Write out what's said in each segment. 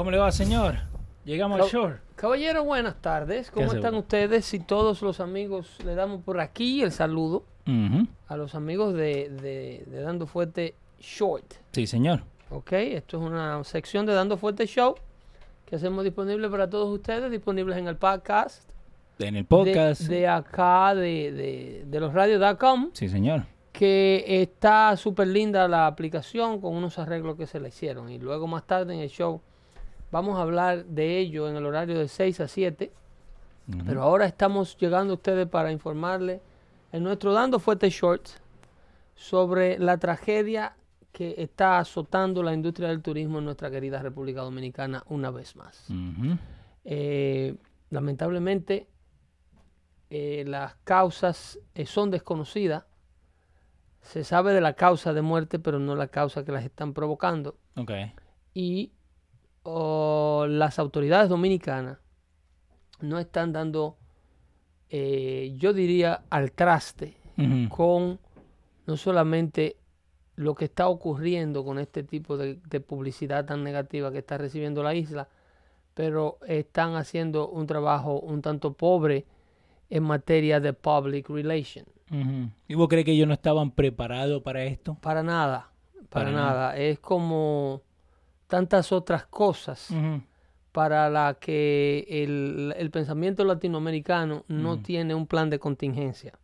¿Cómo le va, señor? Llegamos al shore. Caballero, buenas tardes. ¿Cómo están ustedes? Y todos los amigos, le damos por aquí el saludo a los amigos de, de- de Dando Fuerte Short. Sí, señor. ¿Ok? Esto es una sección de Dando Fuerte Show que hacemos disponible para todos ustedes, disponibles en el podcast. En el podcast. De, acá, de, de, de los radios.com, Sí, señor. que está súper linda la aplicación con unos arreglos que se le hicieron. Y luego más tarde en el show vamos a hablar de ello en el horario de 6 a 7. Ujú. Pero ahora estamos llegando a ustedes para informarles en nuestro Dando Fuerte Shorts sobre la tragedia que está azotando la industria del turismo en nuestra querida República Dominicana una vez más. Eh, lamentablemente, eh, las causas eh, son desconocidas. Se sabe de la causa de muerte, pero no la causa que las están provocando. Ok. Y oh, las autoridades dominicanas no están dando, eh, yo diría, al traste con no solamente lo que está ocurriendo con este tipo de, de publicidad tan negativa que está recibiendo la isla, pero están haciendo un trabajo un tanto pobre en materia de public relation. Ujú. ¿Y vos crees que ellos no estaban preparados para esto? Para nada, para, Para nada. nada. Es como tantas otras cosas para la que el, el pensamiento latinoamericano no tiene un plan de contingencia.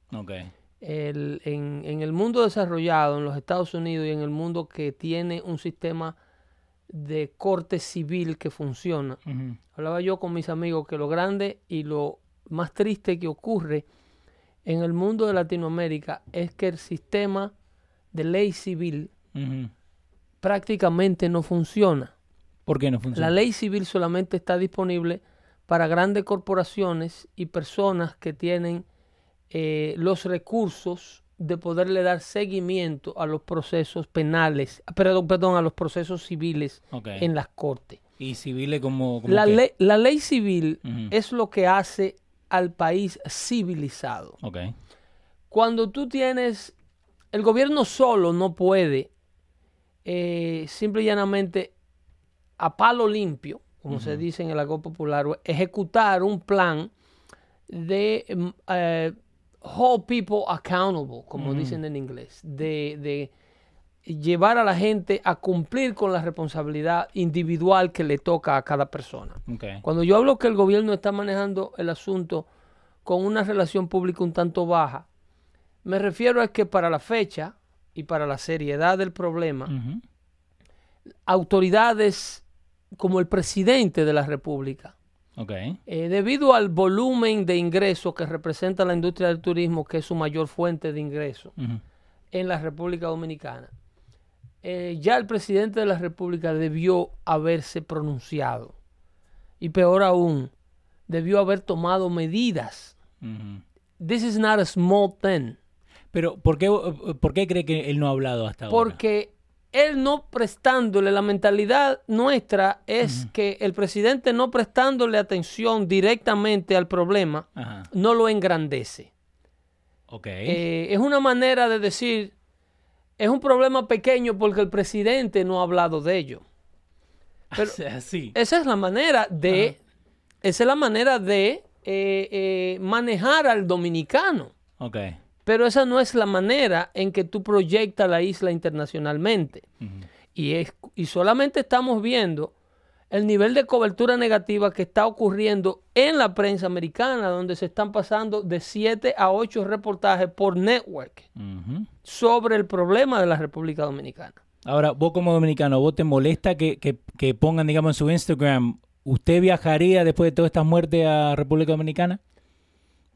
El- en, en el mundo desarrollado, en los Estados Unidos y en el mundo que tiene un sistema de corte civil que funciona. Hablaba yo con mis amigos que lo grande y lo más triste que ocurre en el mundo de Latinoamérica es que el sistema de ley civil. Prácticamente no funciona. ¿Por qué no La funciona? ley civil solamente está disponible para grandes corporaciones y personas que tienen eh, los recursos de poderle dar seguimiento a los procesos penales, perdón, perdón, a los procesos civiles en las cortes. ¿Y civiles como, como La, qué? ley, la ley civil es lo que hace al país civilizado. Ok. Cuando tú tienes, el gobierno solo no puede eh, simple y llanamente a palo limpio, como se dice en el argot popular, ejecutar un plan de mm, eh, hold people accountable, como dicen en inglés, de, de llevar a la gente a cumplir con la responsabilidad individual que le toca a cada persona. Cuando yo hablo que el gobierno está manejando el asunto con una relación pública un tanto baja, me refiero a que para la fecha y para la seriedad del problema, autoridades como el presidente de la República, Ok. eh, debido al volumen de ingresos que representa la industria del turismo, que es su mayor fuente de ingresos en la República Dominicana, eh, ya el presidente de la República debió haberse pronunciado. Y peor aún, debió haber tomado medidas. This is not a small thing. Pero, ¿por qué, ¿por qué cree que él no ha hablado hasta ahora? Porque él no prestándole, la mentalidad nuestra es que el presidente no prestándole atención directamente al problema, Ajá. no lo engrandece. Ok. Eh, es una manera de decir, es un problema pequeño porque el presidente no ha hablado de ello. pero-. Esa es la manera de, esa es la manera de eh, eh, manejar al dominicano. Ok. Pero esa no es la manera en que tú proyectas la isla internacionalmente. Y, es, y solamente estamos viendo el nivel de cobertura negativa que está ocurriendo en la prensa americana, donde se están pasando de 7 a 8 reportajes por network sobre el problema de la República Dominicana. Ahora, vos como dominicano, ¿vos te molesta que, que- que pongan, digamos, en su Instagram, ¿usted viajaría después de todas estas muertes a República Dominicana?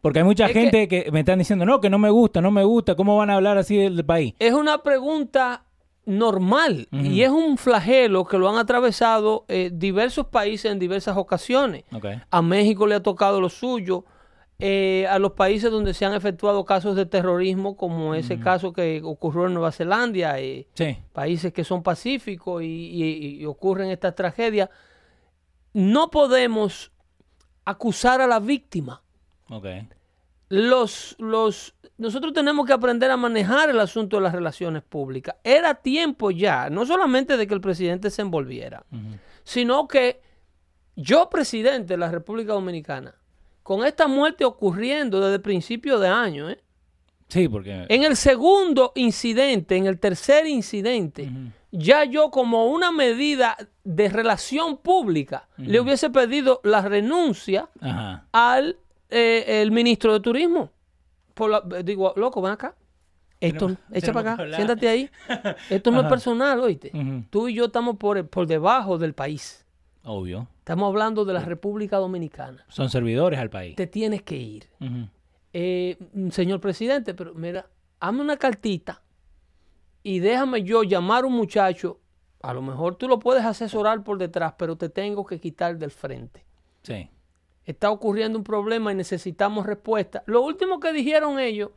Porque hay mucha Es gente que... me están diciendo, no, que no me gusta, no me gusta, ¿cómo van a hablar así del, del país? Es una pregunta normal y es un flagelo que lo han atravesado eh, diversos países en diversas ocasiones. A México le ha tocado lo suyo. eh, a los países donde se han efectuado casos de terrorismo, como ese caso que ocurrió en Nueva Zelanda, eh, Sí. países que son pacíficos y, y- y ocurren estas tragedias, no podemos acusar a la víctima. Ok. Los, los, nosotros tenemos que aprender a manejar el asunto de las relaciones públicas. Era tiempo ya, no solamente de que el presidente se envolviera, sino que yo presidente de la República Dominicana, con esta muerte ocurriendo desde principio de año, ¿eh? Sí, porque... en el segundo incidente, en el tercer incidente, ya yo como una medida de relación pública le hubiese pedido la renuncia Ajá. al eh, el ministro de Turismo. Por la- digo, loco, ven acá. Esto, Tenemos- echa para acá, siéntate ahí. Esto no es personal, oíste. Tú y yo estamos por, por debajo del país. Obvio. Estamos hablando de la República Dominicana. Son servidores al país. Te tienes que ir. Eh, mm, señor presidente, pero mira, hazme una cartita y déjame yo llamar a un muchacho. A lo mejor tú lo puedes asesorar por detrás, pero te tengo que quitar del frente. Sí. Está ocurriendo un problema y necesitamos respuesta. Lo último que dijeron ellos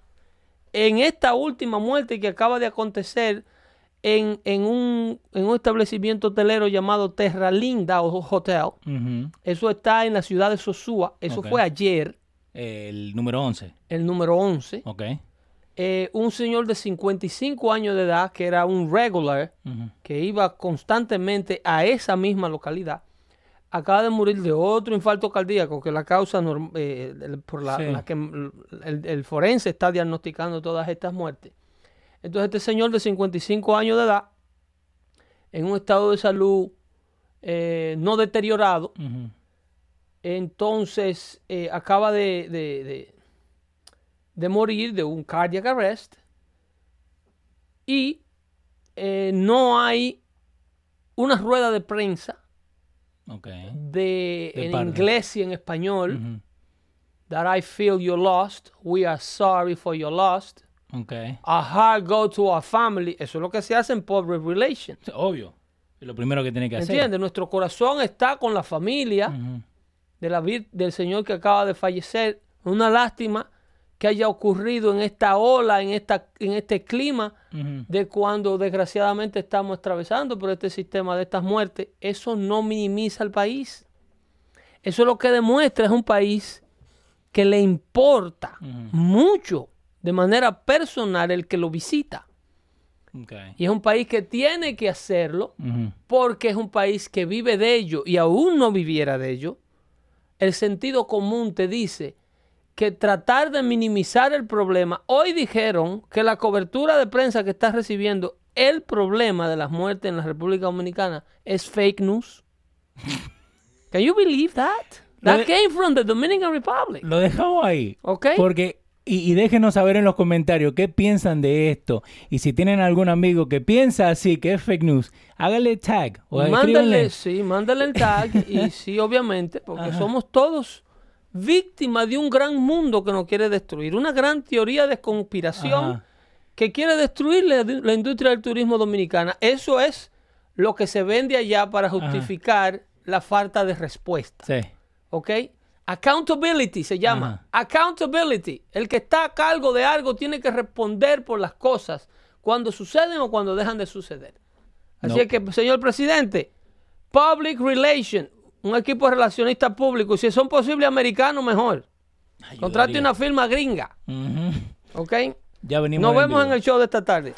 en esta última muerte que acaba de acontecer en, en un, en un establecimiento hotelero llamado Terra Linda o Hotel. Eso está en la ciudad de Sosúa. Eso fue ayer, El número 11. el número 11. Ok. eh, un señor de 55 años de edad, que era un regular, que iba constantemente a esa misma localidad, acaba de morir de otro infarto cardíaco, que la causa eh, por la, Sí. la que el, el forense está diagnosticando todas estas muertes. Entonces este señor de 55 años de edad, en un estado de salud eh, no deteriorado, entonces eh, acaba de, de- de- de morir de un cardiac arrest y eh, no hay una rueda de prensa Ok. de, De en parte. inglés y en español Ujú. that I feel you're lost, we are sorry for your lost, Ok. our heart go to our family, eso es lo que se hace en public relations. Obvio. Es lo primero que tiene que hacer. ¿Entiendes? Nuestro corazón está con la familia. Ujú. de la del señor que acaba de fallecer. Una lástima que haya ocurrido en esta ola, en, esta, en este clima de cuando desgraciadamente estamos atravesando por este sistema de estas muertes. Eso no minimiza al país. Eso lo que demuestra es un país que le importa mucho de manera personal el que lo visita. Y es un país que tiene que hacerlo porque es un país que vive de ello y aún no viviera de ello, el sentido común te dice que tratar de minimizar el problema, hoy dijeron que la cobertura de prensa que está recibiendo el problema de las muertes en la República Dominicana es fake news. Can you believe that? That de- came from the Dominican Republic. Lo dejamos ahí. ¿Ok? Porque, y, y déjenos saber en los comentarios qué piensan de esto. Y si tienen algún amigo que piensa así, que es fake news, hágale tag o Mándale, sí, mándale el tag y sí, obviamente, porque somos todos víctimas de un gran mundo que nos quiere destruir, una gran teoría de conspiración Ajá. que quiere destruir la, la industria del turismo dominicana. Eso es lo que se vende allá para justificar la falta de respuesta, Sí. ¿ok? Accountability se llama. Accountability. El que está a cargo de algo tiene que responder por las cosas cuando suceden o cuando dejan de suceder. Así No. es que, señor presidente, Public Relations, un equipo de relacionistas públicos, si son posibles americanos, mejor. Contrate una firma gringa. ¿ok? Ya venimos. Nos vemos en el show de esta tarde.